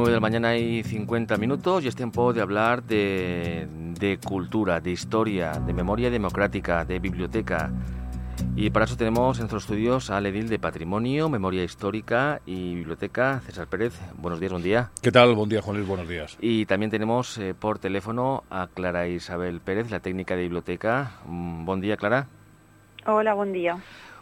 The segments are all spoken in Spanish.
9 de la mañana y 50 minutos y es tiempo de hablar de, de cultura, de historia, de memoria democrática, de biblioteca. Y para eso tenemos en nuestros estudios al edil de Patrimonio, Memoria Histórica y Biblioteca, César Pérez. Buenos días, buen día. ¿Qué tal? Buen día, Juan Luis, buenos días. Y también tenemos eh, por teléfono a Clara Isabel Pérez, la técnica de biblioteca. Mm, buen día, Clara. Hola, buen día.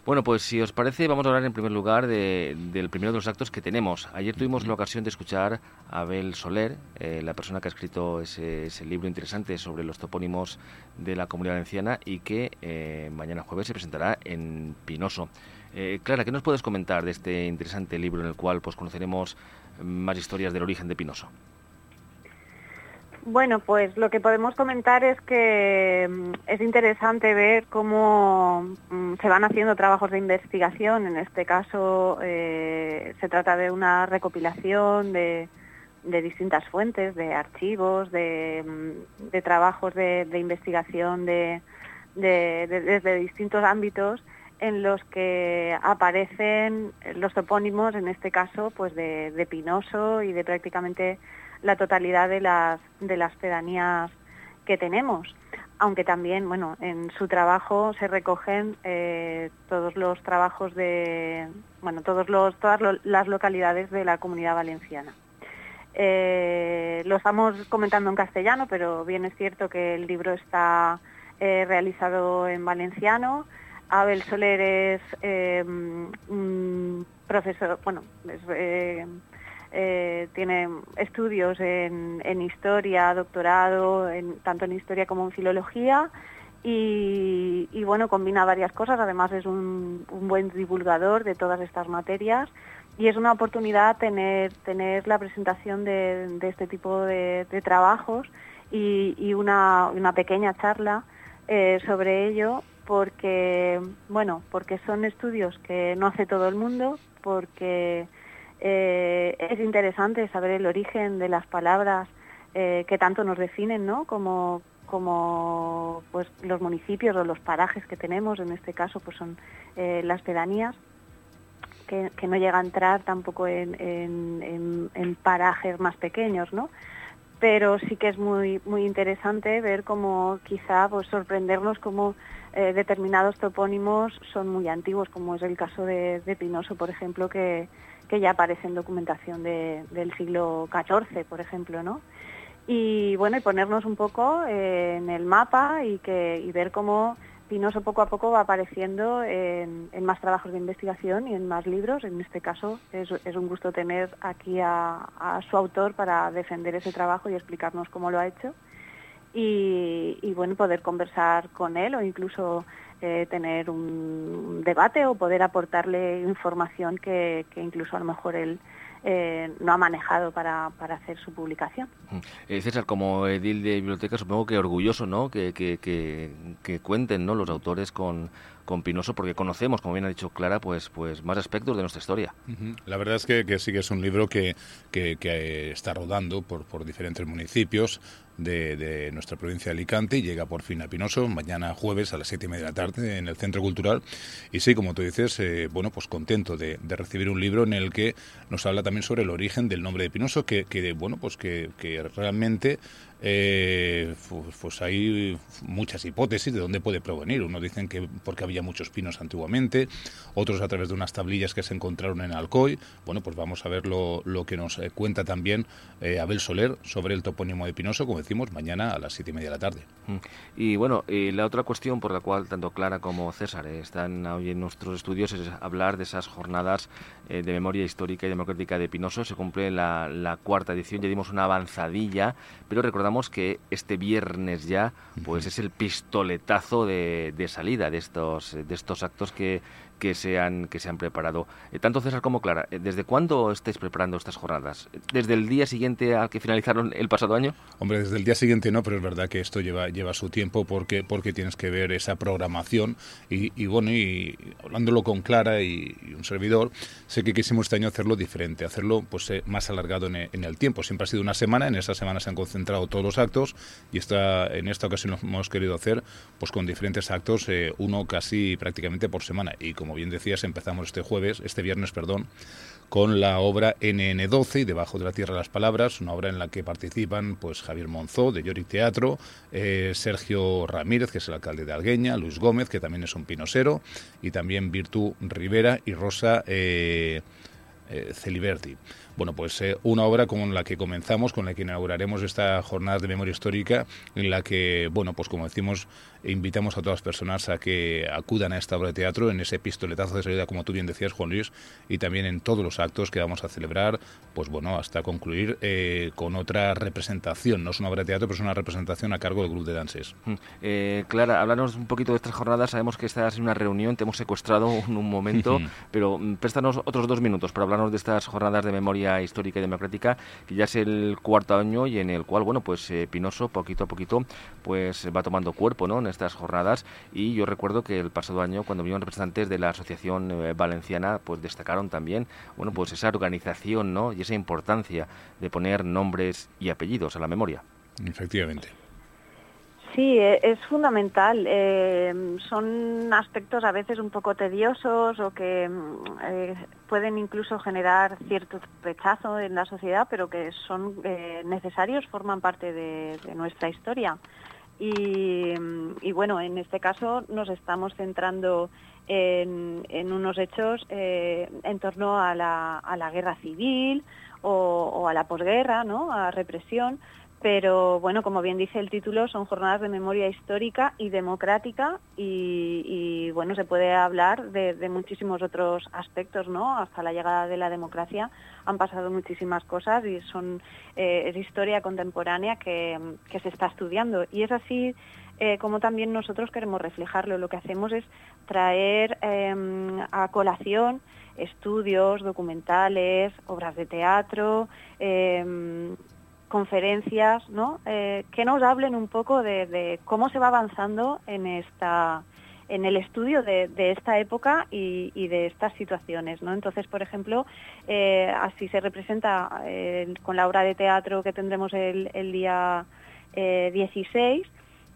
Bueno, pues si os parece, vamos a hablar en primer lugar del primero de los actos que tenemos. Ayer tuvimos la ocasión de escuchar a Abel Soler, eh, la persona que ha escrito ese, libro interesante sobre los topónimos de la comunidad valenciana y que eh, mañana jueves se presentará en Pinoso. Eh, Clara, ¿qué nos puedes comentar de este interesante libro en el cual pues, conoceremos más historias del origen de Pinoso? Bueno, pues lo que podemos comentar es que mm, es interesante ver cómo mm, se van haciendo trabajos de investigación. En este caso eh, se trata de una recopilación de, distintas fuentes, de archivos, de, mm, trabajos de, investigación desde distintos ámbitos en los que aparecen los topónimos, en este caso, pues de Pinoso y de prácticamente la totalidad de las, de las pedanías que tenemos. Aunque también, bueno, en su trabajo se recogen eh, todos los trabajos de, bueno, todos los, todas las localidades de la comunidad valenciana. Eh, lo estamos comentando en castellano, pero bien es cierto que el libro está eh, realizado en valenciano. Abel Soler es un profesor, bueno, es eh, tiene estudios en, historia, doctorado, tanto en historia como en filología. Y, bueno, combina varias cosas, además es un, buen divulgador de todas estas materias y es una oportunidad tener, tener la presentación de, este tipo de, trabajos y, una, pequeña charla eh, sobre ello porque, bueno, porque son estudios que no hace todo el mundo, porque eh, es interesante saber el origen de las palabras eh, que tanto nos definen, ¿no? Como, como pues, los municipios o los parajes que tenemos, en este caso pues son eh, las pedanías, que, no llega a entrar tampoco en, en, parajes más pequeños, ¿no? Pero sí que es muy, muy interesante ver cómo quizá pues, sorprendernos cómo determinados topónimos son muy antiguos, como es el caso de, de Pinoso, por ejemplo, que, que ya aparece en documentación del siglo XIV, por ejemplo, ¿no? Y bueno, y ponernos un poco eh, en el mapa y, que, y ver cómo Pinoso poco a poco va apareciendo en, más trabajos de investigación y en más libros. En este caso es, un gusto tener aquí a, su autor para defender ese trabajo y explicarnos cómo lo ha hecho. Y, y bueno, poder conversar con él o incluso tener un debate o poder aportarle información que, incluso a lo mejor él eh, no ha manejado para, para, hacer su publicación. Eh, César, como edil de biblioteca, supongo que orgulloso ¿no? que, que, que, cuenten ¿no? los autores con, con Pinoso, porque conocemos, como bien ha dicho Clara, pues, pues más aspectos de nuestra historia. La verdad es que, que, sí que es un libro que, que, está rodando por, por diferentes municipios, de, nuestra provincia de Alicante y llega por fin a Pinoso mañana jueves a las siete y media de la tarde en el Centro Cultural. Y sí, como tú dices, eh, bueno, pues contento de, recibir un libro en el que nos habla también sobre el origen del nombre de Pinoso, que, bueno, pues que, realmente eh, pues, hay muchas hipótesis de dónde puede provenir. Uno dicen que porque había muchos pinos antiguamente, otros a través de unas tablillas que se encontraron en Alcoy. Bueno, pues vamos a ver lo, que nos eh, cuenta también eh, Abel Soler sobre el topónimo de Pinoso, como decimos, mañana a las siete y media de la tarde. Mm. Y bueno, la otra cuestión por la cual tanto Clara como César están hoy en nuestros estudios es hablar de esas jornadas de memoria histórica y democrática de Pinoso. Se cumple la, la cuarta edición, ya dimos una avanzadilla, pero recordamos que este viernes ya pues es el pistoletazo de, de salida de estos, de estos actos que, que se han, que se han preparado. Eh, tanto César como Clara, eh, ¿desde cuándo estáis preparando estas jornadas? ¿Desde el día siguiente al que finalizaron el pasado año? Hombre, desde el día siguiente no, pero es verdad que esto lleva, lleva su tiempo porque, porque tienes que ver esa programación y, bueno, y hablándolo con Clara y, un servidor, sé que quisimos este año hacerlo diferente, hacerlo pues eh, más alargado en, en, el tiempo. Siempre ha sido una semana, en esa semana se han concentrado todos los actos y esta, en esta ocasión lo hemos querido hacer pues con diferentes actos, uno casi prácticamente por semana. Y como bien decías, empezamos este jueves, este viernes, perdón, con la obra NN12 y Debajo de la Tierra las Palabras, una obra en la que participan pues Javier Monzó de Yorick Teatro, eh, Sergio Ramírez, que es el alcalde de Algueña, Luis Gómez, que también es un pinosero, y también Virtu Rivera y Rosa eh, eh, Celiberti. Bueno, pues eh, una obra con la que comenzamos, con la que inauguraremos esta jornada de memoria histórica, en la que, bueno, pues como decimos, invitamos a todas las personas a que acudan a esta obra de teatro, en ese pistoletazo de salida, como tú bien decías, Juan Luis, y también en todos los actos que vamos a celebrar, pues bueno, hasta concluir eh, con otra representación. No es una obra de teatro, pero es una representación a cargo del grupo de dances. Mm. Eh, Clara, háblanos un poquito de estas jornadas. Sabemos que estás en una reunión, te hemos secuestrado en un momento, pero mm, préstanos otros dos minutos para hablarnos de estas jornadas de memoria histórica y democrática, que ya es el cuarto año y en el cual, bueno, pues eh, Pinoso poquito a poquito pues va tomando cuerpo, ¿no? En estas jornadas y yo recuerdo que el pasado año cuando vinieron representantes de la Asociación eh, Valenciana, pues destacaron también, bueno, pues esa organización, ¿no? Y esa importancia de poner nombres y apellidos a la memoria. Efectivamente. Sí, e, es fundamental. Eh, son aspectos a veces un poco tediosos o que mm, eh, pueden incluso generar cierto rechazo en la sociedad, pero que son eh, necesarios, forman parte de, nuestra historia. Y, bueno, en este caso nos estamos centrando en, unos hechos en torno a la, guerra civil o, o a la posguerra, ¿no? a represión, pero bueno, como bien dice el título, son jornadas de memoria histórica y democrática y, bueno, se puede hablar de, muchísimos otros aspectos, ¿no? Hasta la llegada de la democracia han pasado muchísimas cosas y son eh, es historia contemporánea que, se está estudiando y es así eh, como también nosotros queremos reflejarlo. Lo que hacemos es traer em, a colación estudios, documentales, obras de teatro, em, conferencias, ¿no? Eh, que nos hablen un poco de, cómo se va avanzando en esta en el estudio de, esta época y, de estas situaciones, ¿no? Entonces, por ejemplo, eh, así se representa eh, con la obra de teatro que tendremos el, día 16,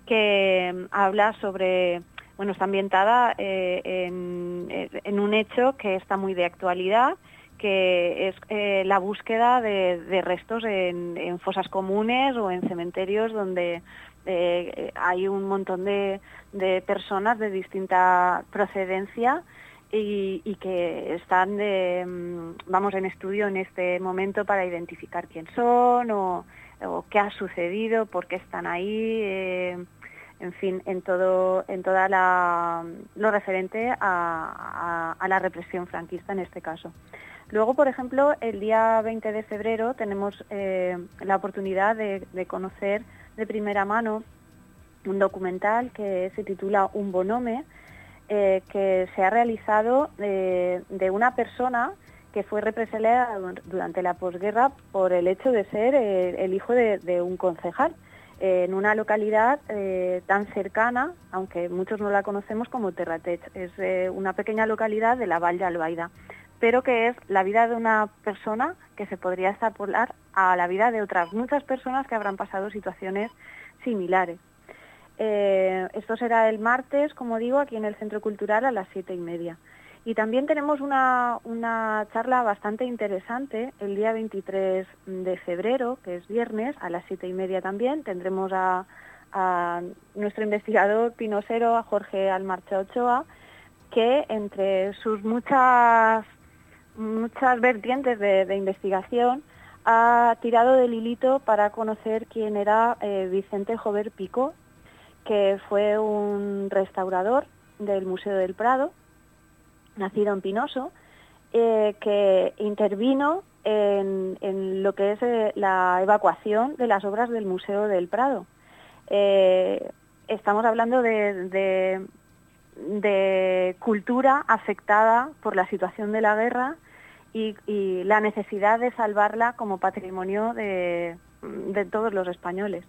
que mm, habla sobre, bueno, está ambientada en, en un hecho que está muy de actualidad, que es eh, la búsqueda de, restos en, fosas comunes o en cementerios donde eh, hay un montón de, personas de distinta procedencia y, que están mm, vamos en estudio en este momento para identificar quién son o, qué ha sucedido, por qué están ahí. Eh, en fin, en todo, en toda lo referente a la represión franquista en este caso. Luego, por ejemplo, el día 20 de febrero tenemos eh, la oportunidad de, conocer de primera mano un documental que se titula Un bonome, eh, que se ha realizado de, una persona que fue represaliada durante la posguerra por el hecho de ser eh, el hijo de, un concejal en una localidad tan cercana, aunque muchos no la conocemos como Terratech. Es una pequeña localidad de la Valle de Albaida pero que es la vida de una persona que se podría extrapolar a la vida de otras muchas personas que habrán pasado situaciones similares. Eh, esto será el martes, como digo, aquí en el Centro Cultural a las siete y media. Y también tenemos una, una charla bastante interesante el día 23 de febrero, que es viernes, a las siete y media también. Tendremos a, nuestro investigador pinosero, a Jorge Almarcha Ochoa, que entre sus muchas, muchas vertientes de, investigación ha tirado del hilito para conocer quién era eh, Vicente Jover Pico, que fue un restaurador del Museo del Prado, nacido en Pinoso, eh, que intervino en, lo que es eh, la evacuación de las obras del Museo del Prado. Eh, estamos hablando de, cultura afectada por la situación de la guerra y, la necesidad de salvarla como patrimonio de todos los españoles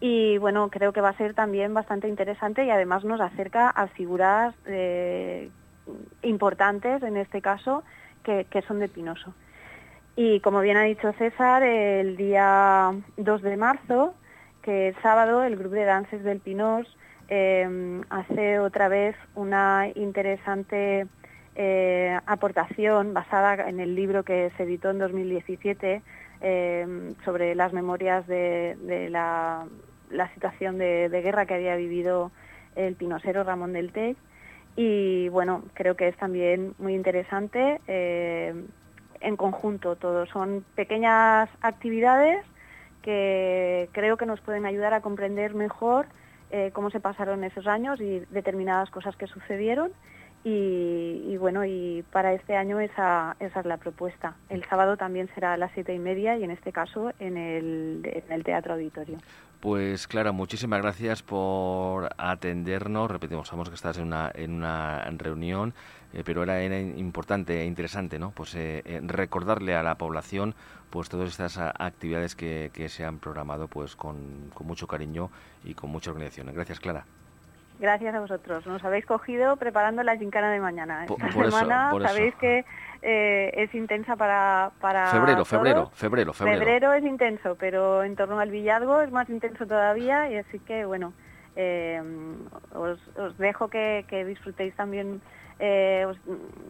y bueno, creo que va a ser también bastante interesante y además nos acerca a figuras eh, importantes, en este caso, que, son de Pinoso. Y como bien ha dicho César, el día 2 de marzo, que es sábado, el grupo de dances del Pinos em, hace otra vez una interesante eh, aportación basada en el libro que se editó en 2017 em, sobre las memorias de la situación de, guerra que había vivido el pinosero Ramón del y bueno, creo que es también muy interesante eh, en conjunto todo. Son pequeñas actividades que creo que nos pueden ayudar a comprender mejor eh, cómo se pasaron esos años y determinadas cosas que sucedieron y, bueno, y para este año esa, esa es la propuesta. El sábado también será a las siete y media y en este caso en el, en el Teatro Auditorio. Pues Clara, muchísimas gracias por atendernos. Repetimos, sabemos que estás en una, en una reunión, eh, pero era, importante e interesante, ¿no? Pues eh, eh, recordarle a la población, pues todas estas actividades que, se han programado, pues con mucho cariño y con mucha organización. Gracias, Clara. Gracias a vosotros. Nos habéis cogido preparando la gincana de mañana. Esta semana sabéis que eh, es intensa para, para febrero, febrero, febrero, febrero. Febrero es intenso, pero en torno al Villalgo es más intenso todavía y así que bueno, eh, os, dejo que, disfrutéis también eh,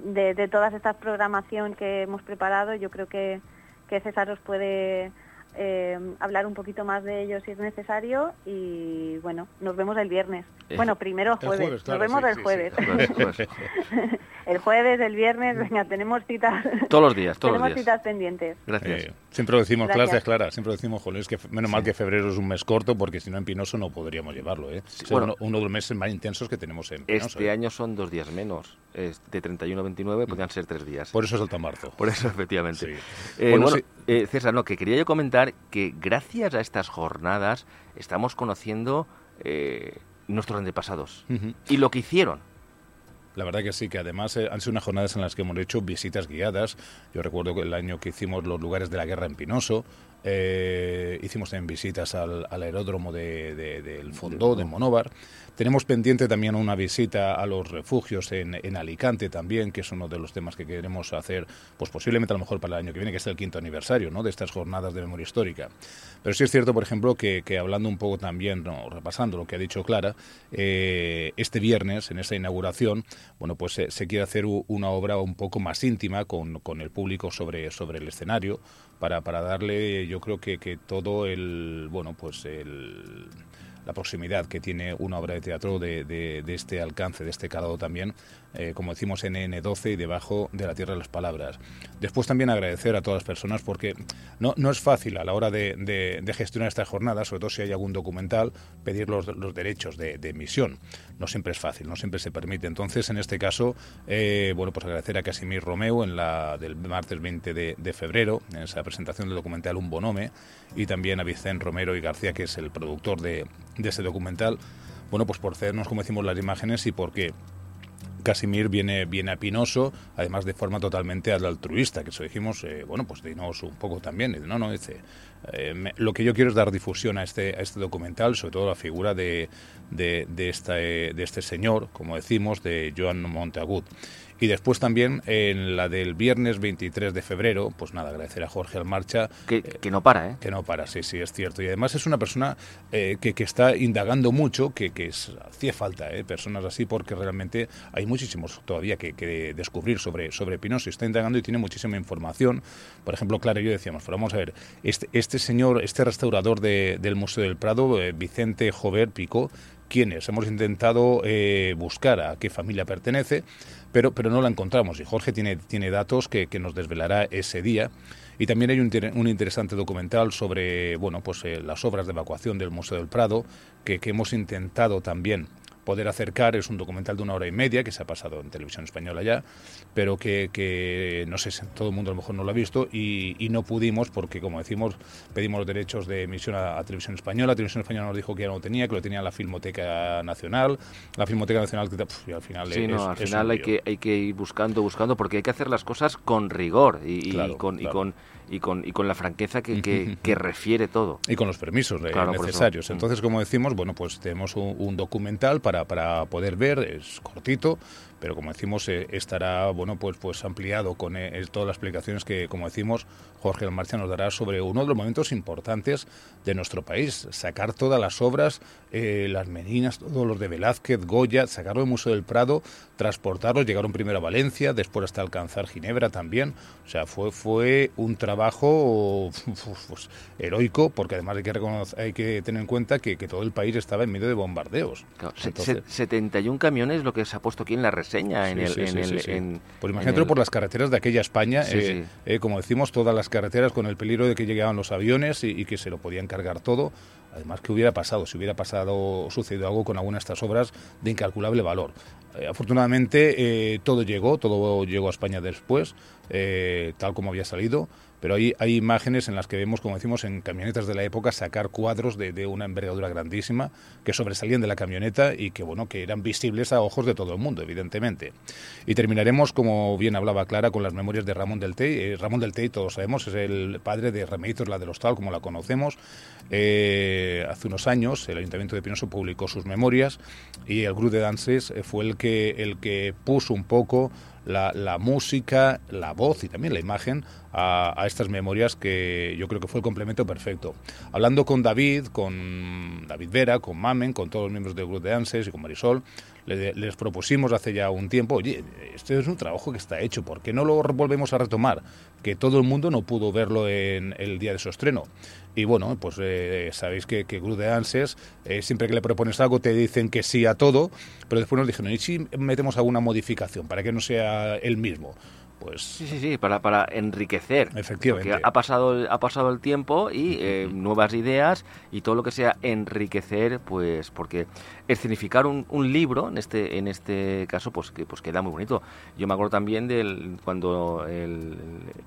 de, de todas estas programación que hemos preparado. Yo creo que, que César os puede eh, hablar un poquito más de ellos si es necesario y bueno, nos vemos el viernes. bueno, primero jueves, nos vemos el jueves. el jueves, el viernes, venga, tenemos citas. Todos los días, todos tenemos los días. citas pendientes. Gracias. Eh, siempre lo decimos, Gracias. Clara, siempre lo decimos, joder, es que menos mal que febrero es un mes corto porque si no en Pinoso no podríamos llevarlo. ¿eh? bueno, uno, de los meses más intensos que tenemos en Pinoso. Este ¿eh? año son dos días menos. de 31 a 29 podrían ser tres días. Por eso es el marzo. Por eso, efectivamente. Eh, bueno, César, no, que quería yo comentar que gracias a estas jornadas estamos conociendo nuestros antepasados y lo que hicieron. La verdad que sí, que además eh, han sido unas jornadas en las que hemos hecho visitas guiadas. Yo recuerdo que el año que hicimos los lugares de la guerra en Pinoso, eh, hicimos también visitas al, aeródromo de, del Fondó, de Monóvar. Tenemos pendiente también una visita a los refugios en, en, Alicante también, que es uno de los temas que queremos hacer, pues posiblemente a lo mejor para el año que viene, que es el quinto aniversario ¿no? de estas jornadas de memoria histórica. Pero sí es cierto, por ejemplo, que, hablando un poco también, no, repasando lo que ha dicho Clara, eh, este viernes, en esta inauguración, bueno, pues se, quiere hacer una obra un poco más íntima con, con el público sobre, sobre el escenario, para, para darle, yo creo que, que todo el, bueno, pues el la proximidad que tiene una obra de teatro de, de, este alcance, de este calado también, eh, como decimos en N12 y debajo de la tierra de las palabras. Después también agradecer a todas las personas porque no, no es fácil a la hora de, de gestionar esta jornada, sobre todo si hay algún documental, pedir los, los derechos de, emisión. No siempre es fácil, no siempre se permite. Entonces, en este caso, eh, bueno, pues agradecer a Casimir Romeo en la del martes 20 de, febrero, en esa presentación del documental Un Bonome, y también a Vicente Romero y García, que es el productor de, de ese documental. Bueno, pues por hacernos, como decimos, las imágenes y porque Casimir viene, viene a Pinoso, además de forma totalmente altruista, que eso dijimos, eh, bueno, pues dinos un poco también. No, no, dice, eh, lo que yo quiero es dar difusión a este, a este documental, sobre todo la figura de, de, de, esta, de este señor, como decimos, de Joan Montagut. Y después también en la del viernes 23 de febrero, pues nada, agradecer a Jorge Almarcha. Que, que no para, ¿eh? Que no para, sí, sí, es cierto. Y además es una persona eh, que, que, está indagando mucho, que, que es, hacía falta, ¿eh? personas así, porque realmente hay muchísimos todavía que, que descubrir sobre, sobre Pinoso. Está indagando y tiene muchísima información. Por ejemplo, Clara y yo decíamos, pero vamos a ver, este, este señor, este restaurador de, del Museo del Prado, eh, Vicente Jover Quiénes. Hemos intentado eh, buscar a qué familia pertenece, pero, pero no la encontramos. Y Jorge tiene, tiene datos que, que nos desvelará ese día. Y también hay un, un interesante documental sobre bueno, pues, eh, las obras de evacuación del Museo del Prado, que, que hemos intentado también poder acercar. Es un documental de una hora y media que se ha pasado en televisión española ya, pero que, que no sé, todo el mundo a lo mejor no lo ha visto y, y, no pudimos porque, como decimos, pedimos los derechos de emisión a, a, televisión española. La televisión española nos dijo que ya no lo tenía, que lo tenía la Filmoteca Nacional. La Filmoteca Nacional, que pff, al final sí, es, no, al es final hay que, hay que ir buscando, buscando, porque hay que hacer las cosas con rigor y, Claro, y con, claro. y con y con, y con la franqueza que, que, que refiere todo. y con los permisos eh, Claro, necesarios. Mm. Entonces, como decimos, bueno, pues tenemos un, un documental para, para poder ver, es cortito, pero como decimos, eh, estará, bueno, pues, pues ampliado con eh, todas las explicaciones que, como decimos, Jorge del Marcha nos dará sobre uno de los momentos importantes de nuestro país. Sacar todas las obras, eh, las meninas, todos los de Velázquez, Goya, sacarlo del Museo del Prado, transportarlos, llegaron primero a Valencia, después hasta alcanzar Ginebra también. O sea, fue, fue un trabajo pues, heroico, porque además hay que, reconocer, hay que tener en cuenta que, que todo el país estaba en medio de bombardeos. Claro, Entonces- se- 71 camiones lo que se ha puesto aquí en la reseña. en Sí, el, sí, en el- en- Pues en imagínate el- por las carreteras de aquella España, eh, eh, como decimos, todas las carreteras con el peligro de que llegaban los aviones y, y que se lo podían cargar todo. Además, ¿qué hubiera pasado? Si hubiera pasado sucedido algo con alguna de estas obras de incalculable valor. Eh, afortunadamente, eh, todo llegó, todo llegó a España después, eh, tal como había salido. Pero hay, hay imágenes en las que vemos, como decimos, en camionetas de la época sacar cuadros de, de una envergadura grandísima que sobresalían de la camioneta y que, bueno, que eran visibles a ojos de todo el mundo, evidentemente. Y terminaremos, como bien hablaba Clara, con las memorias de Ramón del Tey. Eh, Ramón del Tey, todos sabemos, es el padre de Remedios, la del Hostal, como la conocemos. Eh, hace unos años el Ayuntamiento de Pinoso publicó sus memorias y el grupo de dances fue el que, el que puso un poco la, la, música, la voz y también la imagen a, a, estas memorias que yo creo que fue el complemento perfecto. Hablando con David, con David Vera, con Mamen, con todos los miembros del grupo de Dances y con Marisol, les, propusimos hace ya un tiempo, oye, este es un trabajo que está hecho, ¿por qué no lo volvemos a retomar? Que todo el mundo no pudo verlo en el día de su estreno. Y bueno, pues eh, sabéis que, que Grup de Anses, eh, siempre que le propones algo te dicen que sí a todo, pero después nos dijeron, ¿y si metemos alguna modificación para que no sea el mismo? Pues... Sí, sí, sí, para, para enriquecer. Efectivamente. Porque ha pasado, ha pasado el tiempo y eh, nuevas ideas y todo lo que sea enriquecer, pues porque escenificar un, un, libro, en este en este caso, pues que pues queda muy bonito. Yo me acuerdo también del cuando el,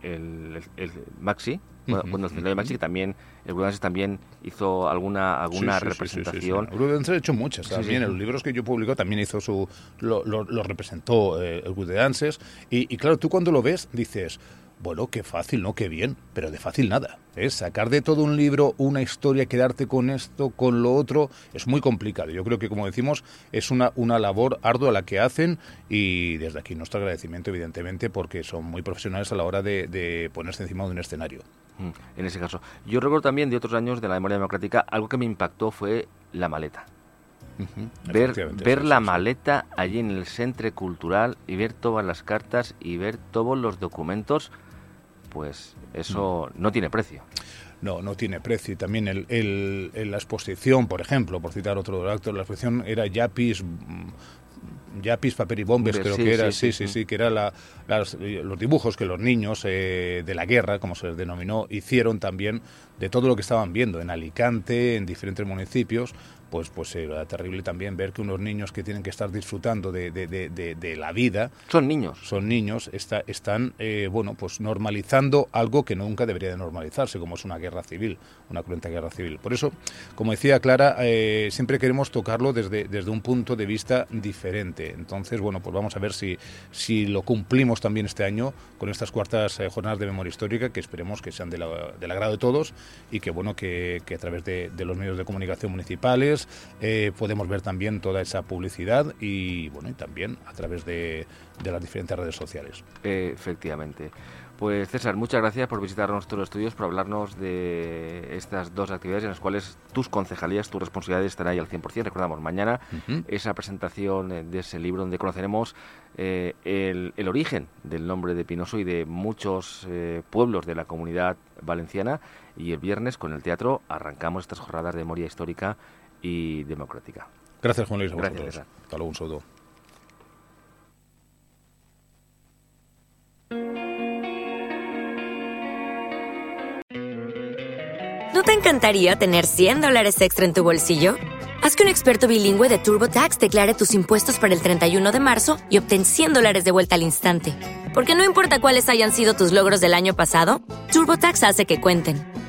el, el, el Maxi, -huh. Maxi, que también el Grudenses también hizo alguna alguna sí, sí, representación. Sí, Grudenses ha hecho muchas también. En los libros que yo publico también hizo su. lo, lo, lo representó eh, el Grudenses. Y, y claro, tú cuando lo ves dices. Bueno, qué fácil, ¿no? Qué bien, pero de fácil nada. ¿eh? Sacar de todo un libro una historia, quedarte con esto, con lo otro, es muy complicado. Yo creo que, como decimos, es una, una labor ardua la que hacen y desde aquí nuestro agradecimiento, evidentemente, porque son muy profesionales a la hora de, de ponerse encima de un escenario. Mm, En ese caso. Yo recuerdo también de otros años de la memoria democrática, algo que me impactó fue la maleta. Uh -huh. Ver, ver la maleta allí en el Centre Cultural y ver todas las cartas y ver todos los documentos, pues eso no, no tiene precio. No, no tiene precio. Y también el, el, el, la exposición, por ejemplo, por citar otro actor, la exposición era Yapis Yapis, papel y bombes, creo sí, que era, sí, sí, sí, sí, que era la, los dibujos que los niños eh, de la guerra, como se les denominó, hicieron también de todo lo que estaban viendo en Alicante, en diferentes municipios, pues, pues era terrible también ver que unos niños que tienen que estar disfrutando de, de, de, de la vida... Son niños. Son niños, está, están, eh, bueno, pues normalizando algo que nunca debería de normalizarse, como es una guerra civil, una cruenta guerra civil. Por eso, como decía Clara, eh, siempre queremos tocarlo desde, desde un punto de vista diferente. Entonces, bueno, pues vamos a ver si, si lo cumplimos también este año con estas cuartas eh, jornadas de memoria histórica, que esperemos que sean del de agrado de todos y que bueno que, a través de, los medios de comunicación municipales eh, podemos ver también toda esa publicidad y bueno y también a través de, de las diferentes redes sociales. efectivamente. Pues César, muchas gracias por visitar nuestros estudios, por hablarnos de estas dos actividades en las cuales tus concejalías, tus responsabilidades están ahí al 100%. Recordamos, mañana esa presentación de ese libro donde conoceremos eh, el, origen del nombre de Pinoso y de muchos eh, pueblos de la comunidad valenciana. Y el viernes con el teatro arrancamos estas jornadas de memoria histórica y democrática. Gracias, Juan Luis. Gracias, Hasta luego, un saludo. ¿No te encantaría tener 100 dólares extra en tu bolsillo? Haz que un experto bilingüe de TurboTax declare tus impuestos para el 31 de marzo y obtén 100 dólares de vuelta al instante. Porque no importa cuáles hayan sido tus logros del año pasado, TurboTax hace que cuenten.